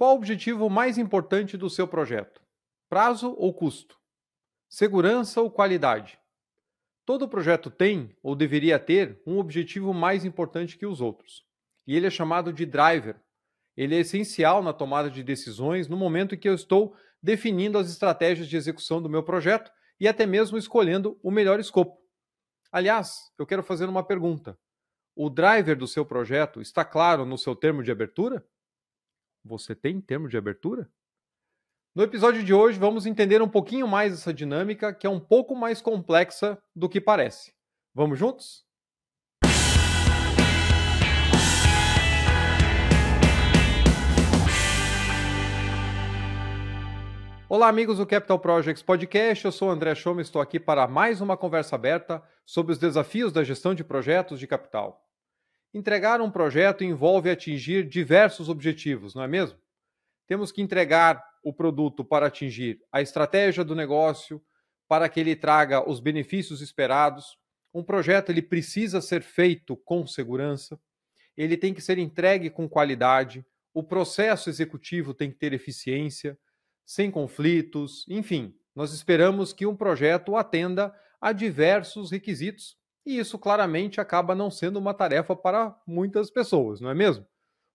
Qual o objetivo mais importante do seu projeto? Prazo ou custo? Segurança ou qualidade? Todo projeto tem, ou deveria ter, um objetivo mais importante que os outros. E ele é chamado de driver. Ele é essencial na tomada de decisões no momento em que eu estou definindo as estratégias de execução do meu projeto e até mesmo escolhendo o melhor escopo. Aliás, eu quero fazer uma pergunta. O driver do seu projeto está claro no seu termo de abertura? Você tem termo de abertura? No episódio de hoje, vamos entender um pouquinho mais essa dinâmica, que é um pouco mais complexa do que parece. Vamos juntos? Olá, amigos do Capital Projects Podcast. Eu sou o André Schoma e estou aqui para mais uma conversa aberta sobre os desafios da gestão de projetos de capital. Entregar um projeto envolve atingir diversos objetivos, não é mesmo? Temos que entregar o produto para atingir a estratégia do negócio, para que ele traga os benefícios esperados. Um projeto ele precisa ser feito com segurança, ele tem que ser entregue com qualidade, o processo executivo tem que ter eficiência, sem conflitos, enfim, nós esperamos que um projeto atenda a diversos requisitos e isso claramente acaba não sendo uma tarefa para muitas pessoas, não é mesmo?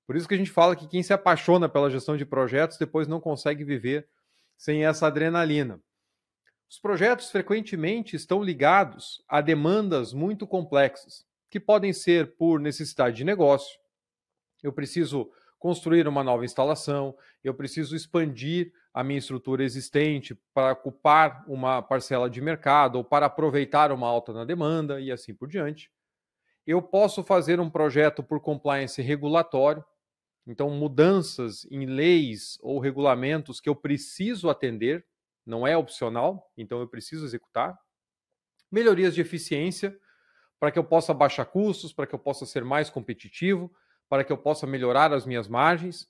Por isso que a gente fala que quem se apaixona pela gestão de projetos depois não consegue viver sem essa adrenalina. Os projetos frequentemente estão ligados a demandas muito complexas, que podem ser por necessidade de negócio. Eu preciso construir uma nova instalação, eu preciso expandir a minha estrutura existente para ocupar uma parcela de mercado ou para aproveitar uma alta na demanda e assim por diante. Eu posso fazer um projeto por compliance regulatório, então, mudanças em leis ou regulamentos que eu preciso atender, não é opcional, então eu preciso executar. Melhorias de eficiência, para que eu possa baixar custos, para que eu possa ser mais competitivo, para que eu possa melhorar as minhas margens.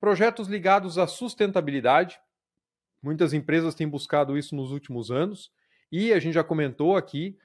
Projetos ligados à sustentabilidade. Muitas empresas têm buscado isso nos últimos anos e a gente já comentou aqui,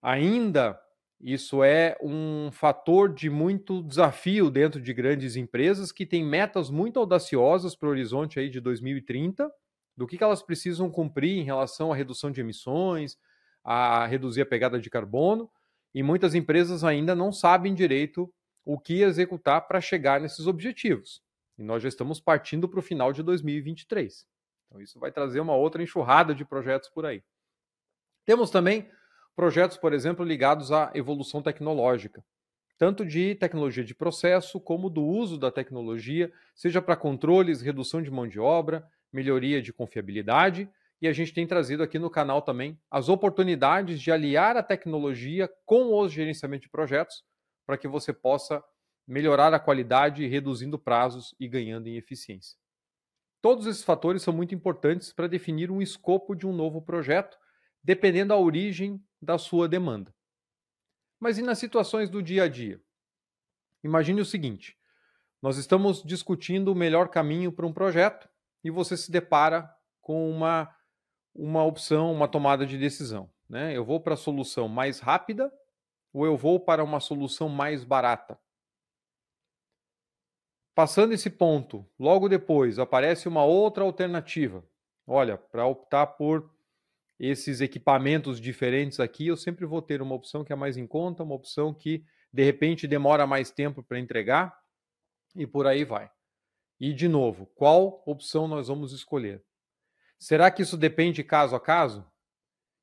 ainda isso é um fator de muito desafio dentro de grandes empresas que têm metas muito audaciosas para o horizonte aí de 2030, do que, que elas precisam cumprir em relação à redução de emissões, a reduzir a pegada de carbono, e muitas empresas ainda não sabem direito o que executar para chegar nesses objetivos. E nós já estamos partindo para o final de 2023. Então, isso vai trazer uma outra enxurrada de projetos por aí. Temos também projetos, por exemplo, ligados à evolução tecnológica, tanto de tecnologia de processo como do uso da tecnologia, seja para controles, redução de mão de obra, melhoria de confiabilidade. E a gente tem trazido aqui no canal também as oportunidades de aliar a tecnologia com o gerenciamento de projetos para que você possa melhorar a qualidade, reduzindo prazos e ganhando em eficiência. Todos esses fatores são muito importantes para definir um escopo de um novo projeto, dependendo da origem da sua demanda. Mas e nas situações do dia a dia? Imagine o seguinte: nós estamos discutindo o melhor caminho para um projeto e você se depara com uma, uma opção, uma tomada de decisão. Né? Eu vou para a solução mais rápida ou eu vou para uma solução mais barata? Passando esse ponto, logo depois aparece uma outra alternativa. Olha, para optar por esses equipamentos diferentes aqui, eu sempre vou ter uma opção que é mais em conta, uma opção que de repente demora mais tempo para entregar e por aí vai. E de novo, qual opção nós vamos escolher? Será que isso depende caso a caso?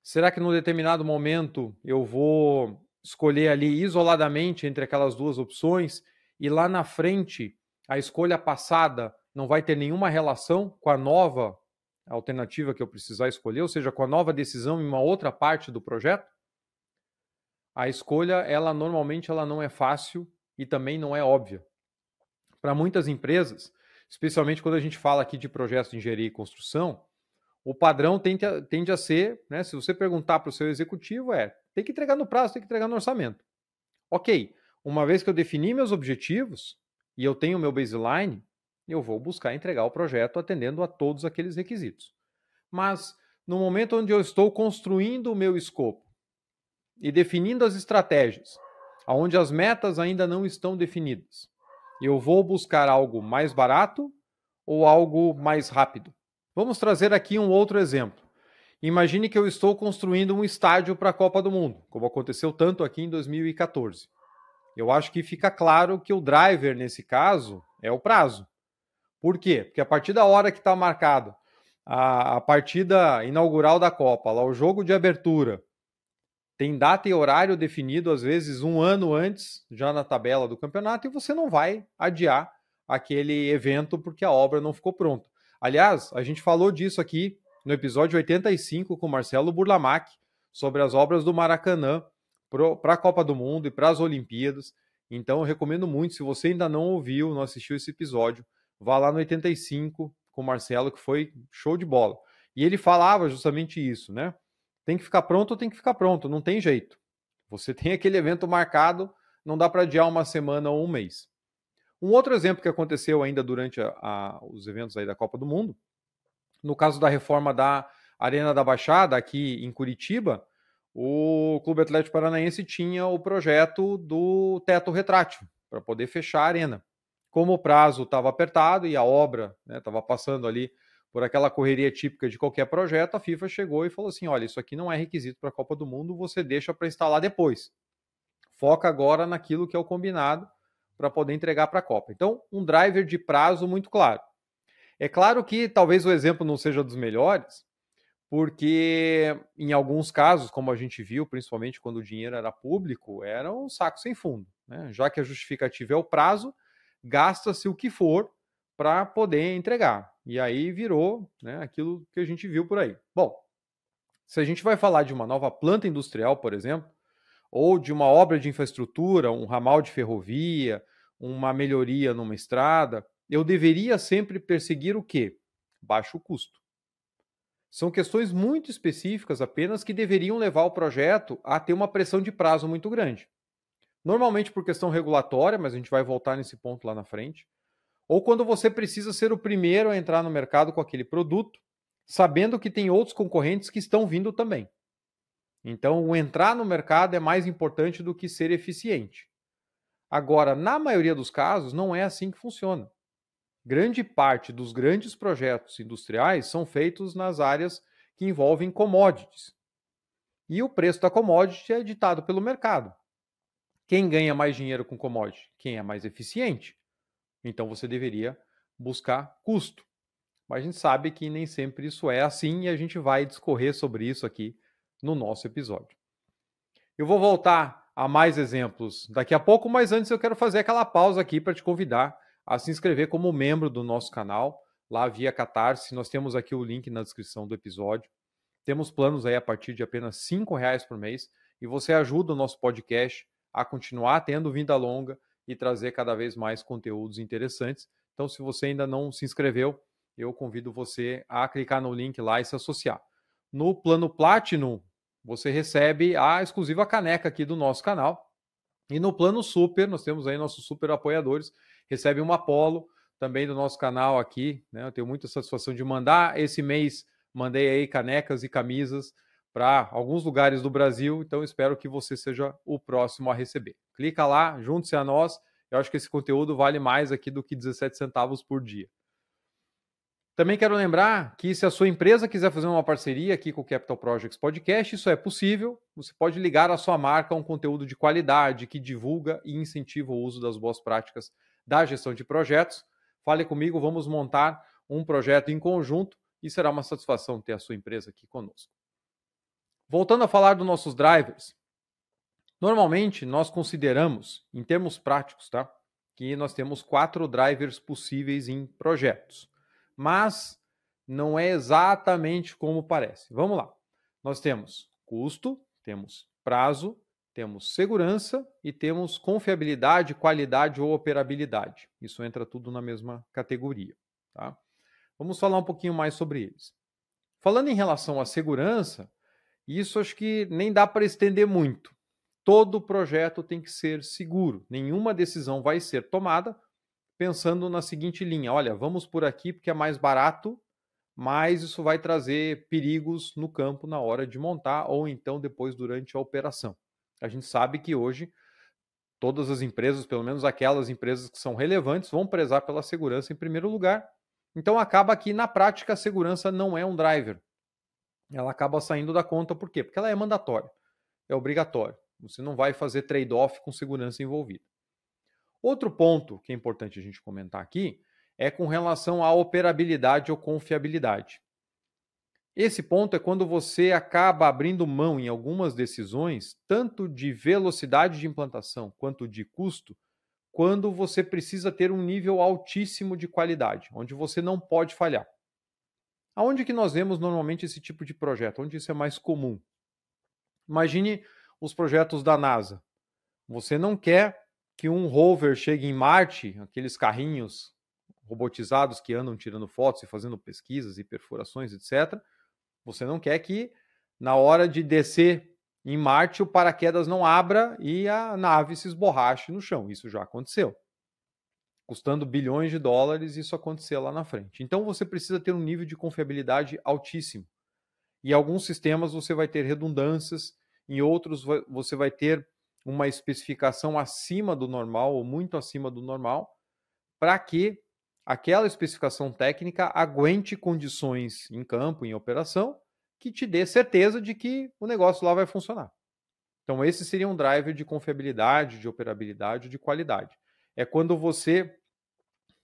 Será que num determinado momento eu vou escolher ali isoladamente entre aquelas duas opções e lá na frente a escolha passada não vai ter nenhuma relação com a nova alternativa que eu precisar escolher, ou seja, com a nova decisão em uma outra parte do projeto, a escolha, ela normalmente ela não é fácil e também não é óbvia. Para muitas empresas, especialmente quando a gente fala aqui de projetos de engenharia e construção, o padrão tende a, tende a ser, né, se você perguntar para o seu executivo, é tem que entregar no prazo, tem que entregar no orçamento. Ok, uma vez que eu defini meus objetivos e eu tenho meu baseline, eu vou buscar entregar o projeto atendendo a todos aqueles requisitos. Mas no momento onde eu estou construindo o meu escopo e definindo as estratégias, onde as metas ainda não estão definidas, eu vou buscar algo mais barato ou algo mais rápido? Vamos trazer aqui um outro exemplo. Imagine que eu estou construindo um estádio para a Copa do Mundo, como aconteceu tanto aqui em 2014. Eu acho que fica claro que o driver, nesse caso, é o prazo. Por quê? Porque a partir da hora que está marcado a, a partida inaugural da Copa, lá o jogo de abertura, tem data e horário definido, às vezes um ano antes, já na tabela do campeonato, e você não vai adiar aquele evento porque a obra não ficou pronta. Aliás, a gente falou disso aqui no episódio 85 com Marcelo Burlamac sobre as obras do Maracanã para a Copa do Mundo e para as Olimpíadas. Então, eu recomendo muito, se você ainda não ouviu, não assistiu esse episódio, vá lá no 85 com o Marcelo, que foi show de bola. E ele falava justamente isso, né? Tem que ficar pronto ou tem que ficar pronto, não tem jeito. Você tem aquele evento marcado, não dá para adiar uma semana ou um mês. Um outro exemplo que aconteceu ainda durante a, a, os eventos aí da Copa do Mundo, no caso da reforma da Arena da Baixada, aqui em Curitiba, o Clube Atlético Paranaense tinha o projeto do teto retrátil para poder fechar a arena. Como o prazo estava apertado e a obra estava né, passando ali por aquela correria típica de qualquer projeto, a FIFA chegou e falou assim: olha, isso aqui não é requisito para a Copa do Mundo, você deixa para instalar depois. Foca agora naquilo que é o combinado para poder entregar para a Copa. Então, um driver de prazo muito claro. É claro que talvez o exemplo não seja dos melhores, porque em alguns casos, como a gente viu, principalmente quando o dinheiro era público, era um saco sem fundo. Né? Já que a justificativa é o prazo, gasta-se o que for para poder entregar. E aí virou né, aquilo que a gente viu por aí. Bom, se a gente vai falar de uma nova planta industrial, por exemplo, ou de uma obra de infraestrutura, um ramal de ferrovia, uma melhoria numa estrada, eu deveria sempre perseguir o quê? Baixo custo. São questões muito específicas apenas que deveriam levar o projeto a ter uma pressão de prazo muito grande. Normalmente por questão regulatória, mas a gente vai voltar nesse ponto lá na frente. Ou quando você precisa ser o primeiro a entrar no mercado com aquele produto, sabendo que tem outros concorrentes que estão vindo também. Então, o entrar no mercado é mais importante do que ser eficiente. Agora, na maioria dos casos, não é assim que funciona grande parte dos grandes projetos industriais são feitos nas áreas que envolvem commodities. E o preço da commodity é ditado pelo mercado. Quem ganha mais dinheiro com commodity? Quem é mais eficiente. Então você deveria buscar custo. Mas a gente sabe que nem sempre isso é assim e a gente vai discorrer sobre isso aqui no nosso episódio. Eu vou voltar a mais exemplos daqui a pouco, mas antes eu quero fazer aquela pausa aqui para te convidar a se inscrever como membro do nosso canal, lá via Catarse. Nós temos aqui o link na descrição do episódio. Temos planos aí a partir de apenas R$ reais por mês e você ajuda o nosso podcast a continuar tendo vida longa e trazer cada vez mais conteúdos interessantes. Então, se você ainda não se inscreveu, eu convido você a clicar no link lá e se associar. No plano Platinum, você recebe a exclusiva caneca aqui do nosso canal. E no plano Super, nós temos aí nossos super apoiadores recebe uma Apollo também do nosso canal aqui. Né? Eu tenho muita satisfação de mandar. Esse mês mandei aí canecas e camisas para alguns lugares do Brasil, então espero que você seja o próximo a receber. Clica lá, junte-se a nós. Eu acho que esse conteúdo vale mais aqui do que 17 centavos por dia. Também quero lembrar que se a sua empresa quiser fazer uma parceria aqui com o Capital Projects Podcast, isso é possível. Você pode ligar a sua marca a um conteúdo de qualidade que divulga e incentiva o uso das boas práticas da gestão de projetos. Fale comigo, vamos montar um projeto em conjunto e será uma satisfação ter a sua empresa aqui conosco. Voltando a falar dos nossos drivers, normalmente nós consideramos, em termos práticos, tá, que nós temos quatro drivers possíveis em projetos, mas não é exatamente como parece. Vamos lá. Nós temos custo, temos prazo, temos segurança e temos confiabilidade, qualidade ou operabilidade. Isso entra tudo na mesma categoria. Tá? Vamos falar um pouquinho mais sobre eles. Falando em relação à segurança, isso acho que nem dá para estender muito. Todo projeto tem que ser seguro. Nenhuma decisão vai ser tomada pensando na seguinte linha: olha, vamos por aqui porque é mais barato, mas isso vai trazer perigos no campo na hora de montar ou então depois durante a operação. A gente sabe que hoje todas as empresas, pelo menos aquelas empresas que são relevantes, vão prezar pela segurança em primeiro lugar. Então acaba que na prática a segurança não é um driver. Ela acaba saindo da conta por quê? Porque ela é mandatória, é obrigatória. Você não vai fazer trade-off com segurança envolvida. Outro ponto que é importante a gente comentar aqui é com relação à operabilidade ou confiabilidade. Esse ponto é quando você acaba abrindo mão em algumas decisões, tanto de velocidade de implantação quanto de custo, quando você precisa ter um nível altíssimo de qualidade, onde você não pode falhar. Aonde que nós vemos normalmente esse tipo de projeto? Onde isso é mais comum? Imagine os projetos da NASA. Você não quer que um rover chegue em Marte, aqueles carrinhos robotizados que andam tirando fotos e fazendo pesquisas e perfurações, etc. Você não quer que na hora de descer em Marte o paraquedas não abra e a nave se esborrache no chão. Isso já aconteceu. Custando bilhões de dólares, isso aconteceu lá na frente. Então você precisa ter um nível de confiabilidade altíssimo. E alguns sistemas você vai ter redundâncias, em outros você vai ter uma especificação acima do normal ou muito acima do normal, para que aquela especificação técnica aguente condições em campo, em operação, que te dê certeza de que o negócio lá vai funcionar. Então, esse seria um driver de confiabilidade, de operabilidade, de qualidade. É quando você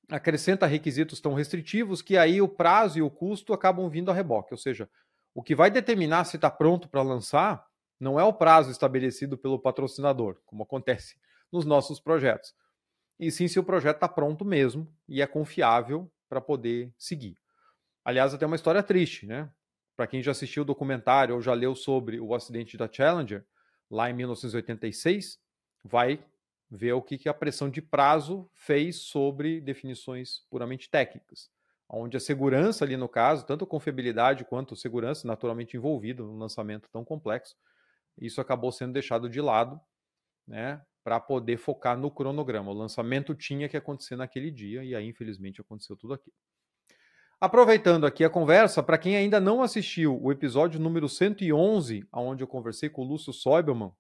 acrescenta requisitos tão restritivos que aí o prazo e o custo acabam vindo a reboque. Ou seja, o que vai determinar se está pronto para lançar não é o prazo estabelecido pelo patrocinador, como acontece nos nossos projetos, e sim se o projeto está pronto mesmo e é confiável para poder seguir. Aliás, até uma história triste, né? Para quem já assistiu o documentário ou já leu sobre o acidente da Challenger, lá em 1986, vai ver o que, a pressão de prazo fez sobre definições puramente técnicas, onde a segurança ali no caso, tanto a confiabilidade quanto a segurança naturalmente envolvida num lançamento tão complexo, isso acabou sendo deixado de lado, né, para poder focar no cronograma. O lançamento tinha que acontecer naquele dia e aí infelizmente aconteceu tudo aquilo. Aproveitando aqui a conversa, para quem ainda não assistiu o episódio número 111, onde eu conversei com o Lúcio Soibelman,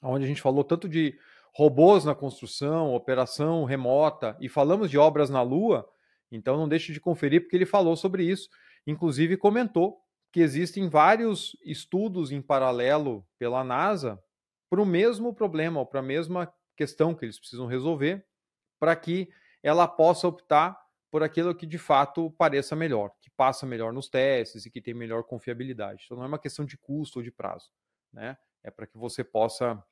onde a gente falou tanto de robôs na construção, operação remota e falamos de obras na Lua, então não deixe de conferir porque ele falou sobre isso, inclusive comentou que existem vários estudos em paralelo pela NASA para o mesmo problema, ou para a mesma questão que eles precisam resolver, para que ela possa optar por aquilo que de fato pareça melhor, que passa melhor nos testes e que tem melhor confiabilidade. Então não é uma questão de custo ou de prazo, né? É para que você possa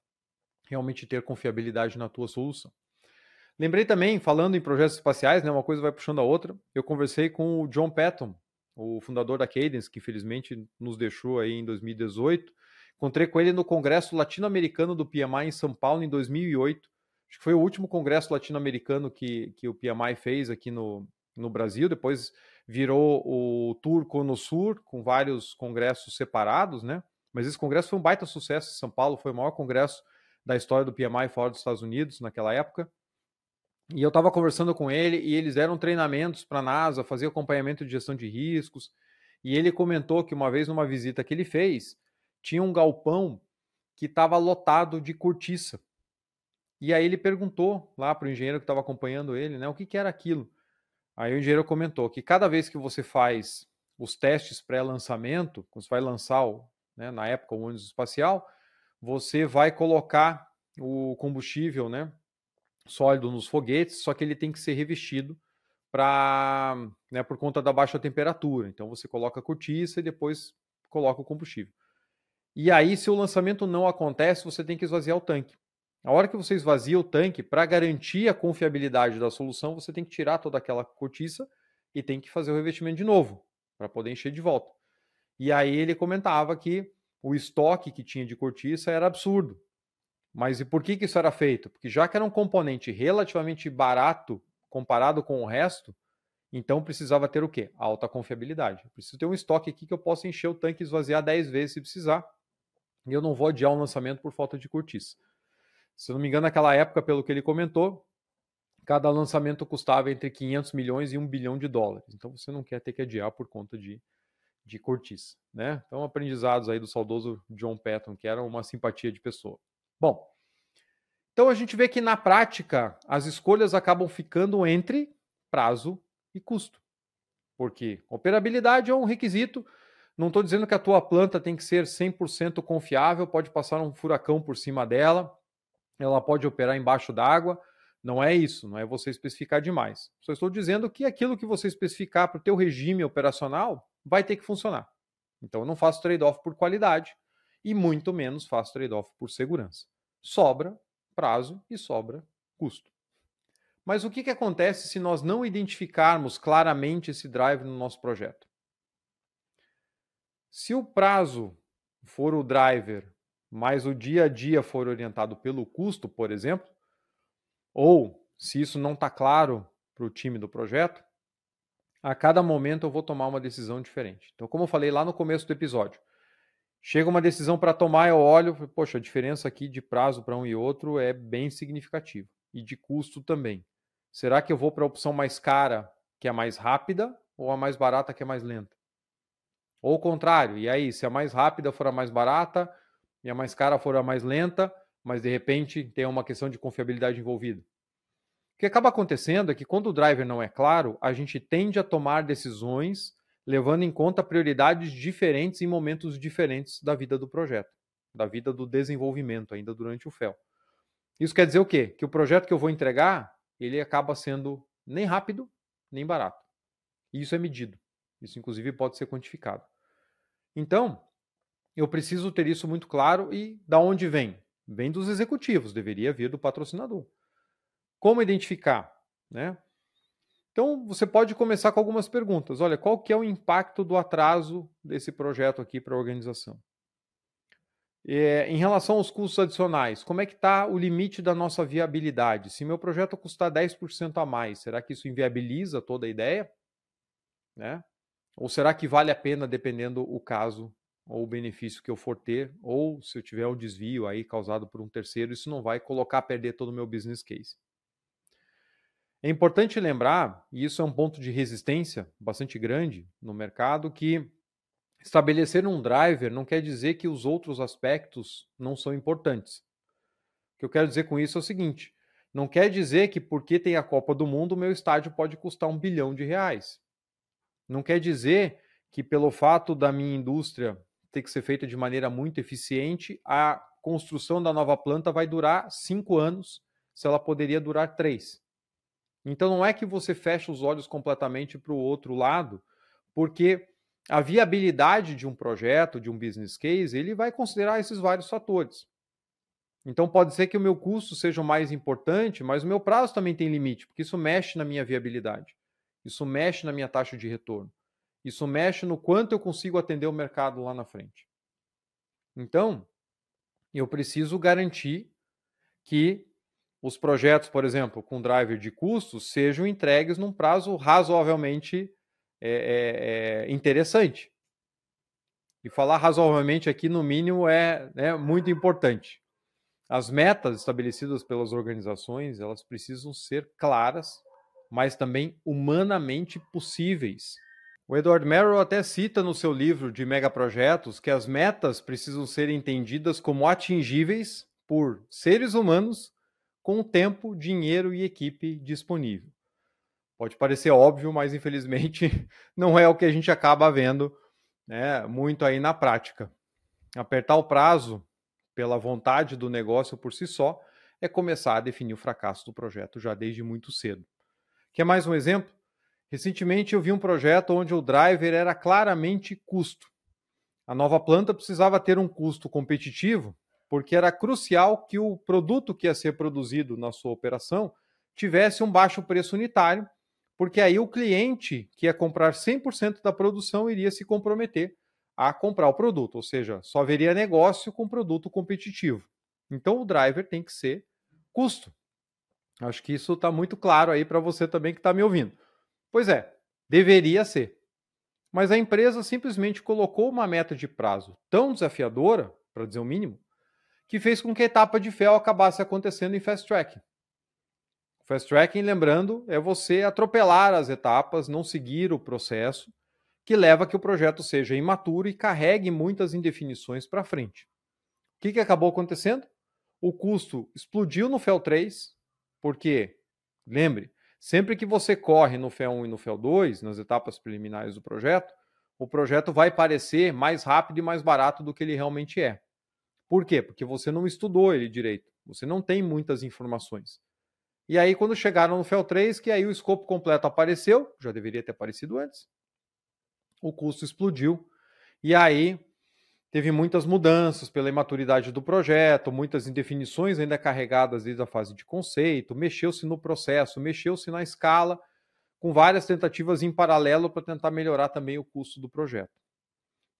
realmente ter confiabilidade na tua solução. Lembrei também, falando em projetos espaciais, né, uma coisa vai puxando a outra, eu conversei com o John Patton, o fundador da Cadence, que infelizmente nos deixou aí em 2018. Encontrei com ele no Congresso Latino-Americano do PMI em São Paulo em 2008 acho que foi o último congresso latino-americano que, que o PMI fez aqui no, no Brasil, depois virou o Tour Conosur, com vários congressos separados, né? Mas esse congresso foi um baita sucesso em São Paulo, foi o maior congresso da história do PMI fora dos Estados Unidos naquela época. E eu estava conversando com ele e eles deram treinamentos para a NASA, fazer acompanhamento de gestão de riscos. E ele comentou que uma vez numa visita que ele fez, tinha um galpão que estava lotado de cortiça. E aí ele perguntou lá para o engenheiro que estava acompanhando ele, né, o que, que era aquilo. Aí o engenheiro comentou que cada vez que você faz os testes pré-lançamento, quando você vai lançar, o, né, na época, o ônibus espacial, você vai colocar o combustível né, sólido nos foguetes, só que ele tem que ser revestido para né, por conta da baixa temperatura. Então você coloca a cortiça e depois coloca o combustível. E aí, se o lançamento não acontece, você tem que esvaziar o tanque. A hora que você esvazia o tanque, para garantir a confiabilidade da solução, você tem que tirar toda aquela cortiça e tem que fazer o revestimento de novo, para poder encher de volta. E aí ele comentava que o estoque que tinha de cortiça era absurdo. Mas e por que, que isso era feito? Porque já que era um componente relativamente barato comparado com o resto, então precisava ter o quê? Alta confiabilidade. Preciso ter um estoque aqui que eu possa encher o tanque e esvaziar 10 vezes se precisar. E eu não vou adiar um lançamento por falta de cortiça. Se não me engano, naquela época, pelo que ele comentou, cada lançamento custava entre 500 milhões e 1 bilhão de dólares. Então você não quer ter que adiar por conta de, de cortiça. Né? Então, aprendizados aí do saudoso John Patton, que era uma simpatia de pessoa. Bom, então a gente vê que na prática as escolhas acabam ficando entre prazo e custo. Porque operabilidade é um requisito. Não estou dizendo que a tua planta tem que ser 100% confiável, pode passar um furacão por cima dela, ela pode operar embaixo d'água. Não é isso, não é você especificar demais. Só estou dizendo que aquilo que você especificar para o teu regime operacional vai ter que funcionar. Então eu não faço trade-off por qualidade e muito menos faço trade-off por segurança. Sobra prazo e sobra custo. Mas o que, que acontece se nós não identificarmos claramente esse drive no nosso projeto? Se o prazo for o driver, mas o dia a dia for orientado pelo custo, por exemplo, ou se isso não está claro para o time do projeto, a cada momento eu vou tomar uma decisão diferente. Então, como eu falei lá no começo do episódio, chega uma decisão para tomar, eu olho, poxa, a diferença aqui de prazo para um e outro é bem significativa e de custo também. Será que eu vou para a opção mais cara, que é mais rápida, ou a mais barata, que é mais lenta? Ou o contrário, e aí, se a mais rápida for a mais barata e a mais cara for a mais lenta, mas de repente tem uma questão de confiabilidade envolvida. O que acaba acontecendo é que quando o driver não é claro, a gente tende a tomar decisões levando em conta prioridades diferentes em momentos diferentes da vida do projeto, da vida do desenvolvimento ainda durante o FEL. Isso quer dizer o quê? Que o projeto que eu vou entregar, ele acaba sendo nem rápido, nem barato. E isso é medido. Isso inclusive pode ser quantificado. Então, eu preciso ter isso muito claro e da onde vem? Vem dos executivos, deveria vir do patrocinador. Como identificar? Né? Então, você pode começar com algumas perguntas. Olha, qual que é o impacto do atraso desse projeto aqui para a organização? É, em relação aos custos adicionais, como é que está o limite da nossa viabilidade? Se meu projeto custar 10% a mais, será que isso inviabiliza toda a ideia? Né? Ou será que vale a pena, dependendo o caso ou o benefício que eu for ter, ou se eu tiver um desvio aí causado por um terceiro, isso não vai colocar a perder todo o meu business case. É importante lembrar, e isso é um ponto de resistência bastante grande no mercado, que estabelecer um driver não quer dizer que os outros aspectos não são importantes. O que eu quero dizer com isso é o seguinte: não quer dizer que porque tem a Copa do Mundo, o meu estádio pode custar um bilhão de reais. Não quer dizer que pelo fato da minha indústria ter que ser feita de maneira muito eficiente, a construção da nova planta vai durar cinco anos, se ela poderia durar três. Então não é que você fecha os olhos completamente para o outro lado, porque a viabilidade de um projeto, de um business case, ele vai considerar esses vários fatores. Então pode ser que o meu custo seja o mais importante, mas o meu prazo também tem limite, porque isso mexe na minha viabilidade. Isso mexe na minha taxa de retorno. Isso mexe no quanto eu consigo atender o mercado lá na frente. Então, eu preciso garantir que os projetos, por exemplo, com driver de custos, sejam entregues num prazo razoavelmente é, é, interessante. E falar razoavelmente aqui, no mínimo, é né, muito importante. As metas estabelecidas pelas organizações, elas precisam ser claras, mas também humanamente possíveis. O Edward Merrill até cita no seu livro de megaprojetos que as metas precisam ser entendidas como atingíveis por seres humanos com tempo, dinheiro e equipe disponível. Pode parecer óbvio, mas infelizmente não é o que a gente acaba vendo né, muito aí na prática. Apertar o prazo pela vontade do negócio por si só é começar a definir o fracasso do projeto já desde muito cedo. Quer mais um exemplo? Recentemente eu vi um projeto onde o driver era claramente custo. A nova planta precisava ter um custo competitivo porque era crucial que o produto que ia ser produzido na sua operação tivesse um baixo preço unitário, porque aí o cliente que ia comprar 100% da produção iria se comprometer a comprar o produto, ou seja, só haveria negócio com produto competitivo. Então o driver tem que ser custo. Acho que isso está muito claro aí para você também que está me ouvindo. Pois é, deveria ser. Mas a empresa simplesmente colocou uma meta de prazo tão desafiadora, para dizer o mínimo, que fez com que a etapa de fel acabasse acontecendo em fast tracking. Fast tracking, lembrando, é você atropelar as etapas, não seguir o processo, que leva a que o projeto seja imaturo e carregue muitas indefinições para frente. O que, que acabou acontecendo? O custo explodiu no FEL 3, porque, lembre, Sempre que você corre no FEL 1 e no FEL 2, nas etapas preliminares do projeto, o projeto vai parecer mais rápido e mais barato do que ele realmente é. Por quê? Porque você não estudou ele direito. Você não tem muitas informações. E aí, quando chegaram no FEL 3, que aí o escopo completo apareceu, já deveria ter aparecido antes, o custo explodiu. E aí teve muitas mudanças pela imaturidade do projeto, muitas indefinições ainda carregadas desde a fase de conceito, mexeu-se no processo, mexeu-se na escala, com várias tentativas em paralelo para tentar melhorar também o custo do projeto.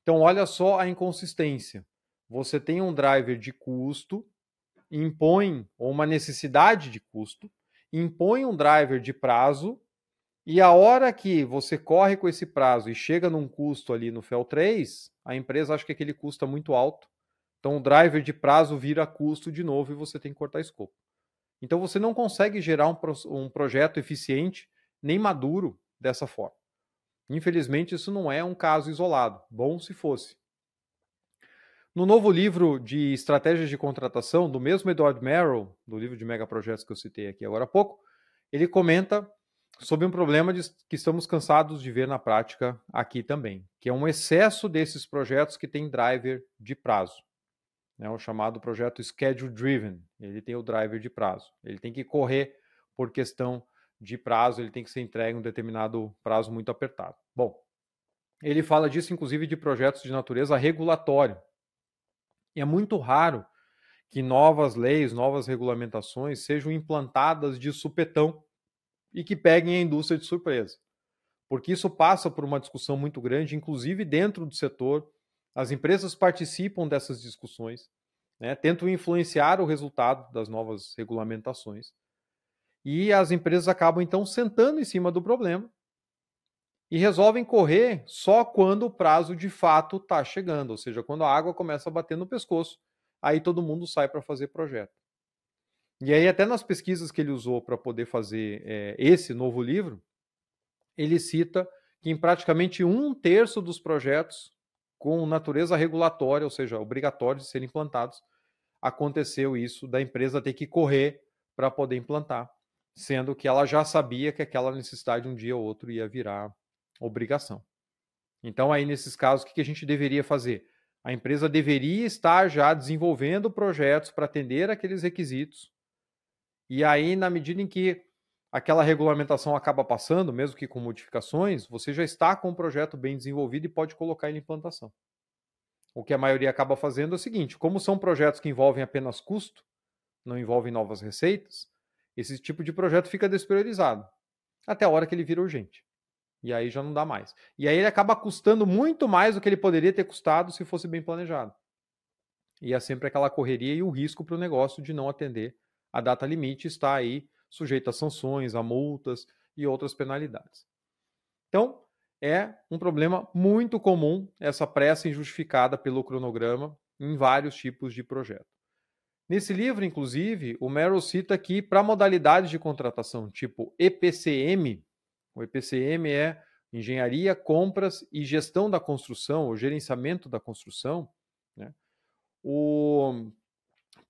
Então, olha só a inconsistência. Você tem um driver de custo, impõe, ou uma necessidade de custo, impõe um driver de prazo, e a hora que você corre com esse prazo e chega num custo ali no FEL 3, a empresa acha que aquele custo é muito alto. Então o driver de prazo vira custo de novo e você tem que cortar escopo. Então você não consegue gerar um, um projeto eficiente nem maduro dessa forma. Infelizmente, isso não é um caso isolado. Bom se fosse. No novo livro de estratégias de contratação, do mesmo Edward Merrill, do livro de megaprojetos que eu citei aqui agora há pouco, ele comenta sobre um problema de, que estamos cansados de ver na prática aqui também, que é um excesso desses projetos que tem driver de prazo. É o chamado projeto schedule driven. Ele tem o driver de prazo. Ele tem que correr por questão de prazo, ele tem que ser entregue em um determinado prazo muito apertado. Bom, ele fala disso inclusive de projetos de natureza regulatória. E é muito raro que novas leis, novas regulamentações sejam implantadas de supetão e que peguem a indústria de surpresa. Porque isso passa por uma discussão muito grande, inclusive dentro do setor. As empresas participam dessas discussões, né, tentam influenciar o resultado das novas regulamentações. E as empresas acabam então sentando em cima do problema e resolvem correr só quando o prazo de fato está chegando, ou seja, quando a água começa a bater no pescoço, aí todo mundo sai para fazer projeto. E aí, até nas pesquisas que ele usou para poder fazer é, esse novo livro, ele cita que em praticamente um terço dos projetos com natureza regulatória, ou seja, obrigatórios de serem implantados, aconteceu isso da empresa ter que correr para poder implantar, sendo que ela já sabia que aquela necessidade um dia ou outro ia virar obrigação. Então, aí nesses casos, o que a gente deveria fazer? A empresa deveria estar já desenvolvendo projetos para atender aqueles requisitos e aí, na medida em que aquela regulamentação acaba passando, mesmo que com modificações, você já está com o projeto bem desenvolvido e pode colocar ele em implantação. O que a maioria acaba fazendo é o seguinte: como são projetos que envolvem apenas custo, não envolvem novas receitas, esse tipo de projeto fica despriorizado até a hora que ele vira urgente. E aí já não dá mais. E aí ele acaba custando muito mais do que ele poderia ter custado se fosse bem planejado. E é sempre aquela correria e o risco para o negócio de não atender a data limite está aí sujeita a sanções, a multas e outras penalidades. Então, é um problema muito comum essa pressa injustificada pelo cronograma em vários tipos de projeto. Nesse livro, inclusive, o Merrill cita que para modalidades de contratação tipo EPCM, o EPCM é Engenharia, Compras e Gestão da Construção, ou Gerenciamento da Construção, né? o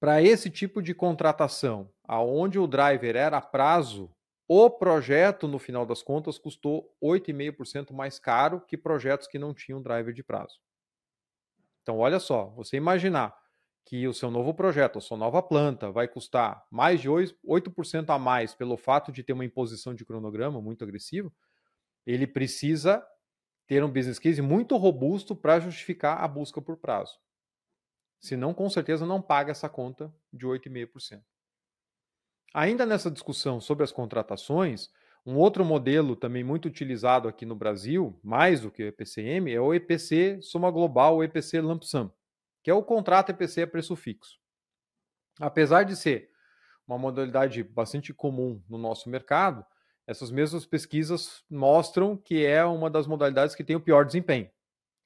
para esse tipo de contratação, aonde o driver era prazo, o projeto, no final das contas, custou 8,5% mais caro que projetos que não tinham driver de prazo. Então, olha só, você imaginar que o seu novo projeto, a sua nova planta, vai custar mais de 8% a mais pelo fato de ter uma imposição de cronograma muito agressivo, ele precisa ter um business case muito robusto para justificar a busca por prazo. Senão, com certeza, não paga essa conta de 8,5%. Ainda nessa discussão sobre as contratações, um outro modelo também muito utilizado aqui no Brasil, mais do que o EPCM, é o EPC Soma Global, o EPC Lump Sum, que é o contrato EPC a preço fixo. Apesar de ser uma modalidade bastante comum no nosso mercado, essas mesmas pesquisas mostram que é uma das modalidades que tem o pior desempenho.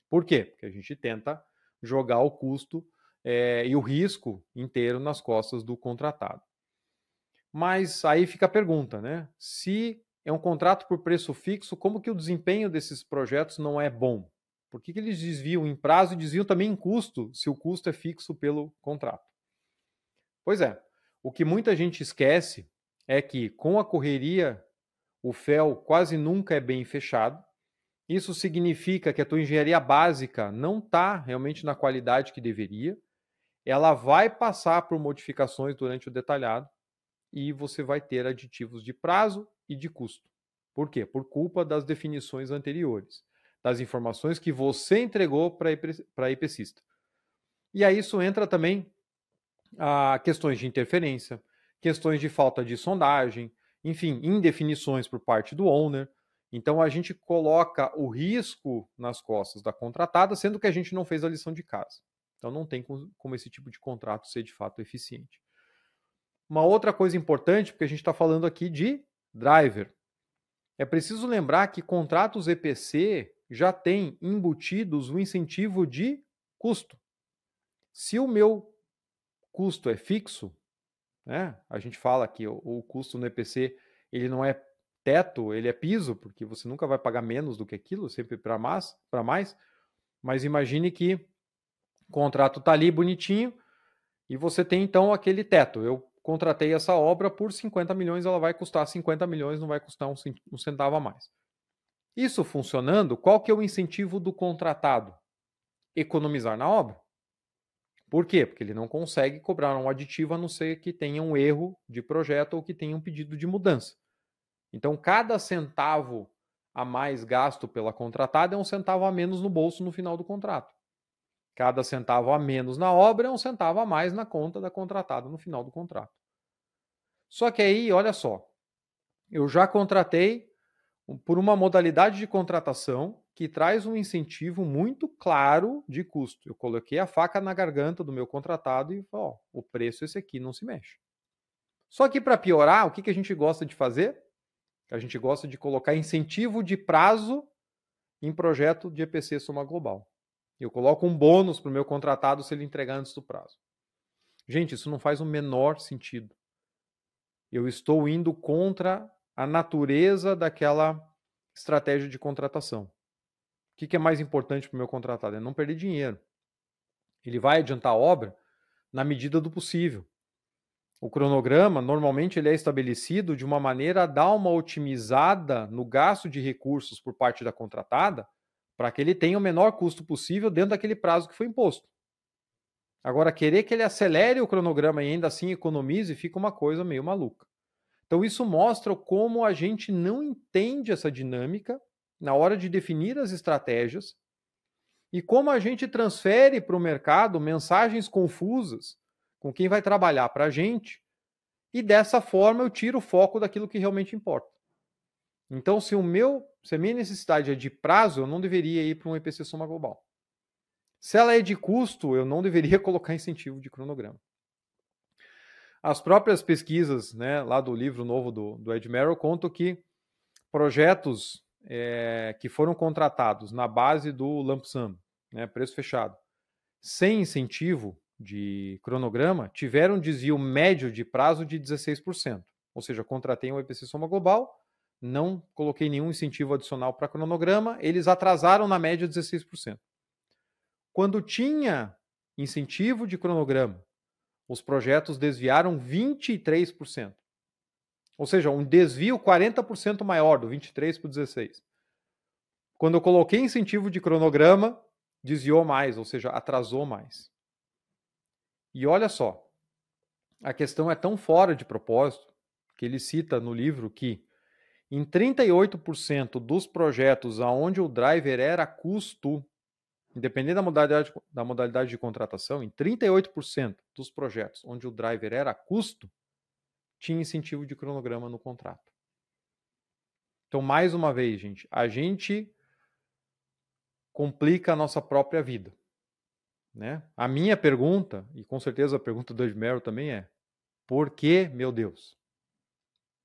Por quê? Porque a gente tenta jogar o custo é, e o risco inteiro nas costas do contratado. Mas aí fica a pergunta, né? Se é um contrato por preço fixo, como que o desempenho desses projetos não é bom? Por que, que eles desviam em prazo e desviam também em custo, se o custo é fixo pelo contrato? Pois é, o que muita gente esquece é que com a correria o FEL quase nunca é bem fechado. Isso significa que a tua engenharia básica não está realmente na qualidade que deveria. Ela vai passar por modificações durante o detalhado e você vai ter aditivos de prazo e de custo. Por quê? Por culpa das definições anteriores, das informações que você entregou para a IPCista. E aí isso entra também a questões de interferência, questões de falta de sondagem, enfim, indefinições por parte do owner. Então a gente coloca o risco nas costas da contratada, sendo que a gente não fez a lição de casa. Então não tem como esse tipo de contrato ser de fato eficiente. Uma outra coisa importante, porque a gente está falando aqui de driver. É preciso lembrar que contratos EPC já têm embutidos o incentivo de custo. Se o meu custo é fixo, né? A gente fala que o, o custo no EPC ele não é teto, ele é piso, porque você nunca vai pagar menos do que aquilo, sempre para mais, mais. Mas imagine que o contrato está ali bonitinho e você tem então aquele teto. Eu contratei essa obra por 50 milhões, ela vai custar 50 milhões, não vai custar um, centavo a mais. Isso funcionando, qual que é o incentivo do contratado? Economizar na obra. Por quê? Porque ele não consegue cobrar um aditivo a não ser que tenha um erro de projeto ou que tenha um pedido de mudança. Então, cada centavo a mais gasto pela contratada é um centavo a menos no bolso no final do contrato. Cada centavo a menos na obra é um centavo a mais na conta da contratada no final do contrato. Só que aí, olha só, eu já contratei por uma modalidade de contratação que traz um incentivo muito claro de custo. Eu coloquei a faca na garganta do meu contratado e ó, o preço esse aqui não se mexe. Só que para piorar, o que, que a gente gosta de fazer? A gente gosta de colocar incentivo de prazo em projeto de EPC Soma Global. Eu coloco um bônus para o meu contratado se ele entregar antes do prazo. Gente, isso não faz o menor sentido. Eu estou indo contra a natureza daquela estratégia de contratação. O que, é mais importante para o meu contratado? É não perder dinheiro. Ele vai adiantar a obra na medida do possível. O cronograma, normalmente, ele é estabelecido de uma maneira a dar uma otimizada no gasto de recursos por parte da contratada para que ele tenha o menor custo possível dentro daquele prazo que foi imposto. Agora, querer que ele acelere o cronograma e ainda assim economize fica uma coisa meio maluca. Então, isso mostra como a gente não entende essa dinâmica na hora de definir as estratégias e como a gente transfere para o mercado mensagens confusas com quem vai trabalhar para a gente e dessa forma eu tiro o foco daquilo que realmente importa. Então, se o meu, se a minha necessidade é de prazo, eu não deveria ir para um EPC soma global. Se ela é de custo, eu não deveria colocar incentivo de cronograma. As próprias pesquisas, né, lá do livro novo do, do Ed Merrill, contam que projetos é, que foram contratados na base do lump sum, né, preço fechado, sem incentivo de cronograma, tiveram um desvio médio de prazo de 16%. Ou seja, contratei um EPC soma global, não coloquei nenhum incentivo adicional para cronograma, eles atrasaram na média 16%. Quando tinha incentivo de cronograma, os projetos desviaram 23%. Ou seja, um desvio 40% maior, do 23 para o 16. Quando eu coloquei incentivo de cronograma, desviou mais, ou seja, atrasou mais. E olha só, a questão é tão fora de propósito que ele cita no livro que em 38% dos projetos aonde o driver era custo, independente da modalidade, da modalidade de contratação, em 38% dos projetos onde o driver era custo, tinha incentivo de cronograma no contrato. Então, mais uma vez, gente, a gente complica a nossa própria vida. Né? A minha pergunta, e com certeza a pergunta do Edmero também é: por que, meu Deus?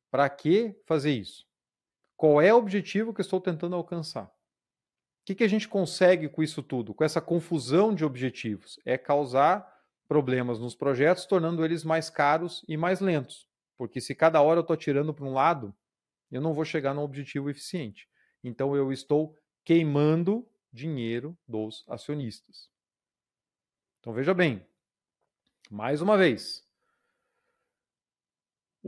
Para que fazer isso? Qual é o objetivo que estou tentando alcançar? O que, que a gente consegue com isso tudo, com essa confusão de objetivos? É causar problemas nos projetos, tornando eles mais caros e mais lentos. Porque se cada hora eu estou tirando para um lado, eu não vou chegar no objetivo eficiente. Então eu estou queimando dinheiro dos acionistas. Então veja bem, mais uma vez,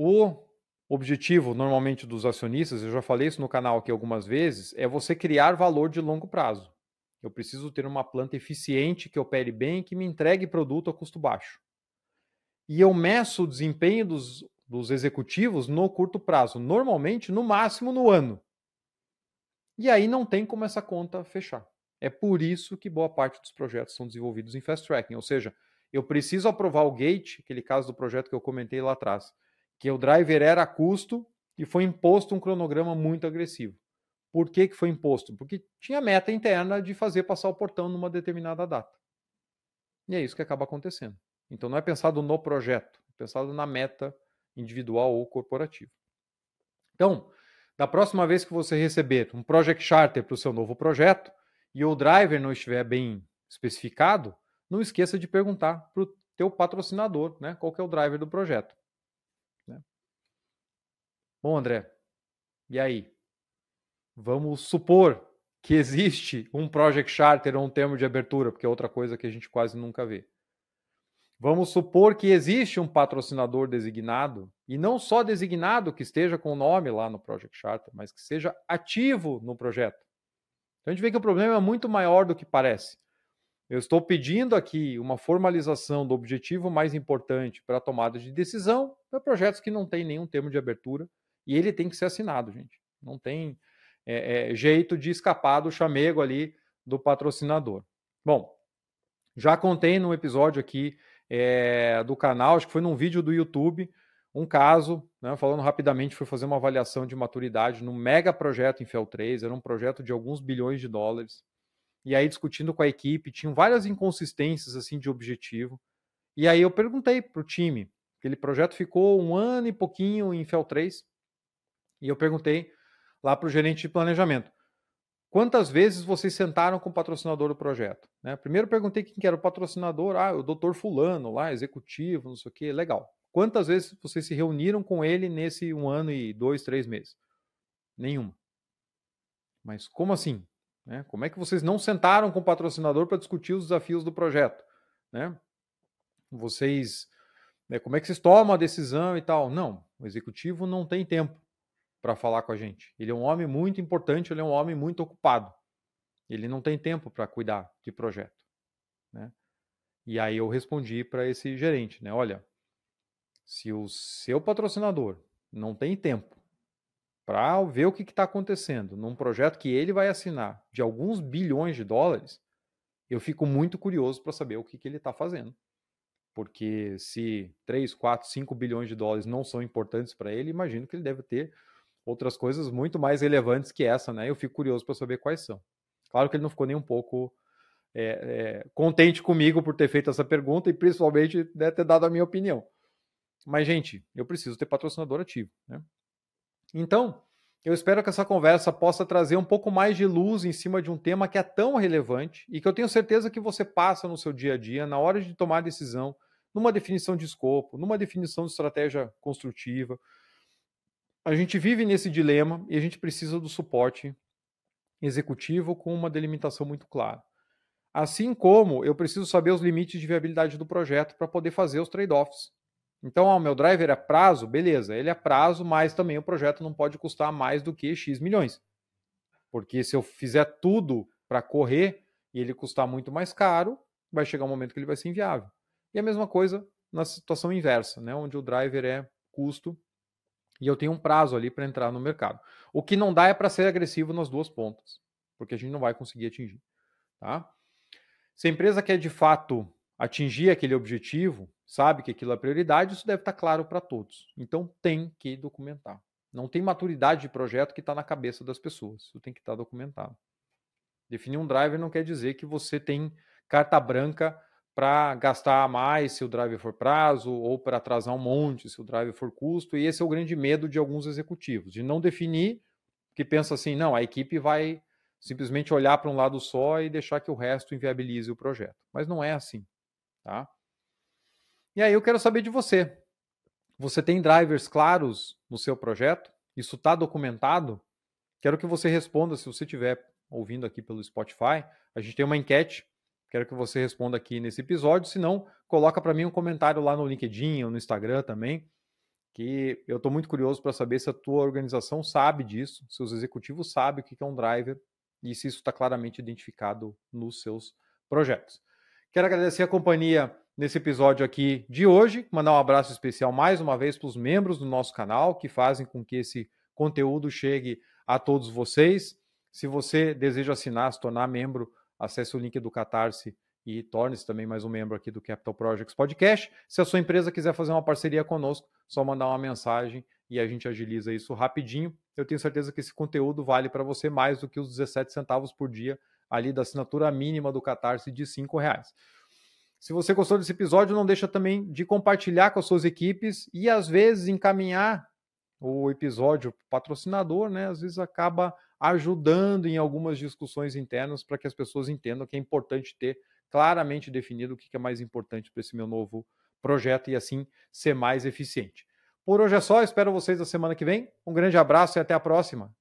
O objetivo, normalmente, dos acionistas, eu já falei isso no canal aqui algumas vezes, é você criar valor de longo prazo. Eu preciso ter uma planta eficiente que opere bem, que me entregue produto a custo baixo. E eu meço o desempenho dos, dos executivos no curto prazo, normalmente no máximo no ano. E aí não tem como essa conta fechar. É por isso que boa parte dos projetos são desenvolvidos em fast tracking, ou seja, eu preciso aprovar o gate, aquele caso do projeto que eu comentei lá atrás, que o driver era a custo e foi imposto um cronograma muito agressivo. Por que, que foi imposto? Porque tinha meta interna de fazer passar o portão numa determinada data. E é isso que acaba acontecendo. Então não é pensado no projeto, é pensado na meta individual ou corporativa. Então, da próxima vez que você receber um Project Charter para o seu novo projeto e o driver não estiver bem especificado, não esqueça de perguntar para o teu patrocinador, né, qual que é o driver do projeto. Bom, André, e aí? Vamos supor que existe um Project Charter ou um termo de abertura, porque é outra coisa que a gente quase nunca vê. Vamos supor que existe um patrocinador designado, e não só designado que esteja com o nome lá no Project Charter, mas que seja ativo no projeto. Então a gente vê que o problema é muito maior do que parece. Eu estou pedindo aqui uma formalização do objetivo mais importante para a tomada de decisão para projetos que não têm nenhum termo de abertura e ele tem que ser assinado, gente. Não tem é, é, jeito de escapar do chamego ali do patrocinador. Bom, já contei no episódio aqui é, do canal, acho que foi num vídeo do YouTube, um caso, né, falando rapidamente, foi fazer uma avaliação de maturidade num mega projeto em FEL 3, era um projeto de alguns bilhões de dólares. E aí, discutindo com a equipe, tinham várias inconsistências assim de objetivo. E aí eu perguntei para o time, aquele projeto ficou um ano e pouquinho em FEL 3, e eu perguntei lá para o gerente de planejamento. Quantas vezes vocês sentaram com o patrocinador do projeto? Né? Primeiro perguntei quem que era o patrocinador. Ah, o doutor fulano lá, executivo, não sei o quê. Legal. Quantas vezes vocês se reuniram com ele nesse um ano e dois, três meses? Nenhuma. Mas como assim? Né? Como é que vocês não sentaram com o patrocinador para discutir os desafios do projeto? Né? Vocês, né, como é que vocês tomam a decisão e tal? Não, o executivo não tem tempo para falar com a gente. Ele é um homem muito importante, ele é um homem muito ocupado. Ele não tem tempo para cuidar de projeto. Né? E aí eu respondi para esse gerente, né? Olha, se o seu patrocinador não tem tempo para ver o que está acontecendo num projeto que ele vai assinar de alguns bilhões de dólares, eu fico muito curioso para saber o que, que ele está fazendo. Porque se 3, 4, 5 bilhões de dólares não são importantes para ele, imagino que ele deve ter outras coisas muito mais relevantes que essa, né? Eu fico curioso para saber quais são. Claro que ele não ficou nem um pouco é, é, contente comigo por ter feito essa pergunta e principalmente né, ter dado a minha opinião. Mas, gente, eu preciso ter patrocinador ativo. Né? Então, eu espero que essa conversa possa trazer um pouco mais de luz em cima de um tema que é tão relevante e que eu tenho certeza que você passa no seu dia a dia, na hora de tomar decisão, numa definição de escopo, numa definição de estratégia construtiva, a gente vive nesse dilema e a gente precisa do suporte executivo com uma delimitação muito clara. Assim como eu preciso saber os limites de viabilidade do projeto para poder fazer os trade-offs. Então, o meu driver é prazo, beleza, ele é prazo, mas também o projeto não pode custar mais do que X milhões. Porque se eu fizer tudo para correr e ele custar muito mais caro, vai chegar um momento que ele vai ser inviável. E a mesma coisa na situação inversa, né, onde o driver é custo e eu tenho um prazo ali para entrar no mercado. O que não dá é para ser agressivo nas duas pontas, porque a gente não vai conseguir atingir. Tá? Se a empresa quer de fato atingir aquele objetivo, sabe que aquilo é prioridade, isso deve estar tá claro para todos. Então tem que documentar. Não tem maturidade de projeto que está na cabeça das pessoas. Isso tem que estar tá documentado. Definir um driver não quer dizer que você tem carta branca para gastar mais se o drive for prazo ou para atrasar um monte se o drive for custo. E esse é o grande medo de alguns executivos, de não definir, que pensa assim, não, a equipe vai simplesmente olhar para um lado só e deixar que o resto inviabilize o projeto. Mas não é assim, tá? E aí eu quero saber de você. Você tem drivers claros no seu projeto? Isso está documentado? Quero que você responda se você estiver ouvindo aqui pelo Spotify. A gente tem uma enquete Quero que você responda aqui nesse episódio. Se não, coloca para mim um comentário lá no LinkedIn ou no Instagram também. que eu estou muito curioso para saber se a tua organização sabe disso, se os executivos sabem o que é um driver e se isso está claramente identificado nos seus projetos. Quero agradecer a companhia nesse episódio aqui de hoje, mandar um abraço especial mais uma vez para os membros do nosso canal que fazem com que esse conteúdo chegue a todos vocês. Se você deseja assinar, se tornar membro, acesse o link do Catarse e torne-se também mais um membro aqui do Capital Projects Podcast. Se a sua empresa quiser fazer uma parceria conosco, só mandar uma mensagem e a gente agiliza isso rapidinho. Eu tenho certeza que esse conteúdo vale para você mais do que os 17 centavos por dia ali da assinatura mínima do Catarse de R$ reais. Se você gostou desse episódio, não deixa também de compartilhar com as suas equipes e às vezes encaminhar o episódio patrocinador, né? Às vezes acaba ajudando em algumas discussões internas para que as pessoas entendam que é importante ter claramente definido o que é mais importante para esse meu novo projeto e assim ser mais eficiente. Por hoje é só, espero vocês na semana que vem. Um grande abraço e até a próxima.